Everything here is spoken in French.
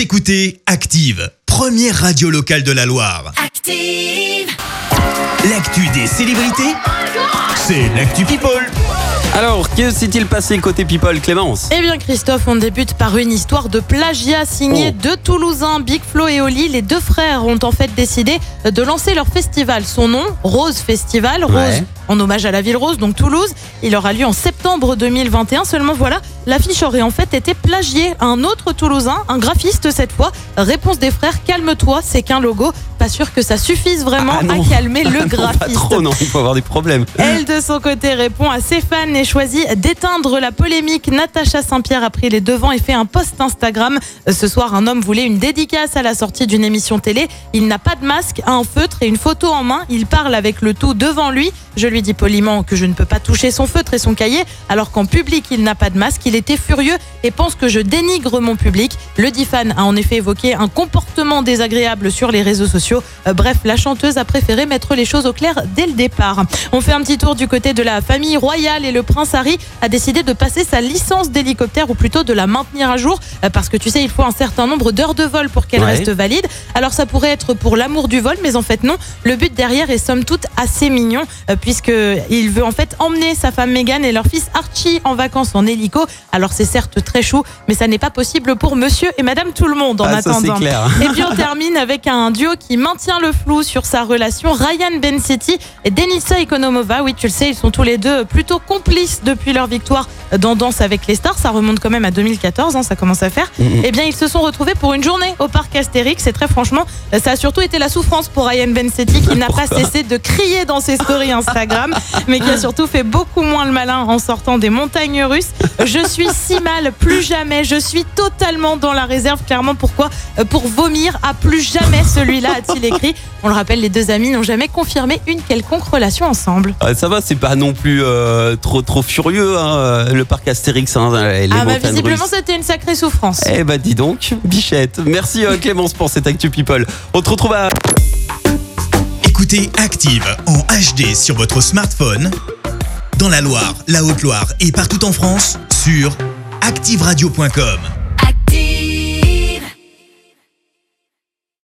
Vous écoutez Active, première radio locale de la Loire. Active. L'actu des célébrités, c'est l'actu People. Alors, que s'est-il passé côté People, Clémence? Eh bien Christophe, on débute par une histoire de plagiat signée Oh. deux Toulousains, Big Flo et Oli. Les deux frères ont en fait décidé de lancer leur festival. Son nom, Rose Festival, Rose Ouais. en hommage à la ville rose, donc Toulouse. Il aura lieu en septembre 2021. Seulement voilà, l'affiche aurait en fait été plagiée. Un autre Toulousain, un graphiste cette fois. Réponse des frères, calme-toi, c'est qu'un logo. Pas sûr que ça suffise vraiment Ah à calmer le Non, graphiste. Pas trop, non, il faut avoir des problèmes. Elle, de son côté, répond à ses fans et choisit d'éteindre la polémique. Natacha Saint-Pierre a pris les devants et fait un post Instagram. Euh, Ce soir, un homme voulait une dédicace à la sortie d'une émission télé. Il n'a pas de masque, a un feutre et une photo en main. Il parle avec le tout devant lui. Je lui dis poliment que je ne peux pas toucher son feutre et son cahier, alors qu'en public, il n'a pas de masque. Il était furieux et pense que je dénigre mon public. Le dit fan a en effet évoqué un comportement désagréable sur les réseaux sociaux. Euh, Bref, la chanteuse a préféré mettre les choses au clair dès le départ. On fait un petit tour du côté de la famille royale et le prince Harry a décidé de passer sa licence d'hélicoptère ou plutôt de la maintenir à jour euh, parce que tu sais, il faut un certain nombre d'heures de vol pour qu'elle Ouais. reste valide. Alors ça pourrait être pour l'amour du vol, mais en fait non. Le but derrière est somme toute assez mignon euh, puisque il veut en fait emmener sa femme Meghan et leur fils Archie en vacances en hélico. Alors c'est certes très chou, mais ça n'est pas possible pour monsieur et madame tout le monde en Ah, ça, attendant. clair. Et puis on termine avec un duo qui maintient le flou sur sa relation, Ryan Bensetti et Denisa Ikonomova. Oui, tu le sais, ils sont tous les deux plutôt complices depuis leur victoire dans Danse avec les stars. Ça remonte quand même à 2014, hein, ça commence à faire. Eh bien, ils se sont retrouvés pour une journée au parc Astérix. Et très franchement, ça a surtout été la souffrance pour Ryan Bensetti qui n'a pas cessé de crier dans ses stories Instagram, mais qui a surtout fait beaucoup moins le malin en sortant des montagnes russes. Je suis si mal, plus jamais. Je suis totalement dans la réserve. Clairement, pourquoi? Euh, Pour vomir, à plus jamais celui-là, a-t-il écrit. On le rappelle, les deux amis n'ont jamais confirmé une quelconque relation ensemble. Ah, ça va, c'est pas non plus euh, trop trop furieux, hein, euh, le parc Astérix, hein, les ah bah visiblement, c'était une sacrée souffrance. Eh bah dis donc, bichette. Merci euh, Clémence pour cette Actu People. On te retrouve à... Écoutez Active en HD sur votre smartphone, dans la Loire, la Haute-Loire et partout en France, sur activeradio.com.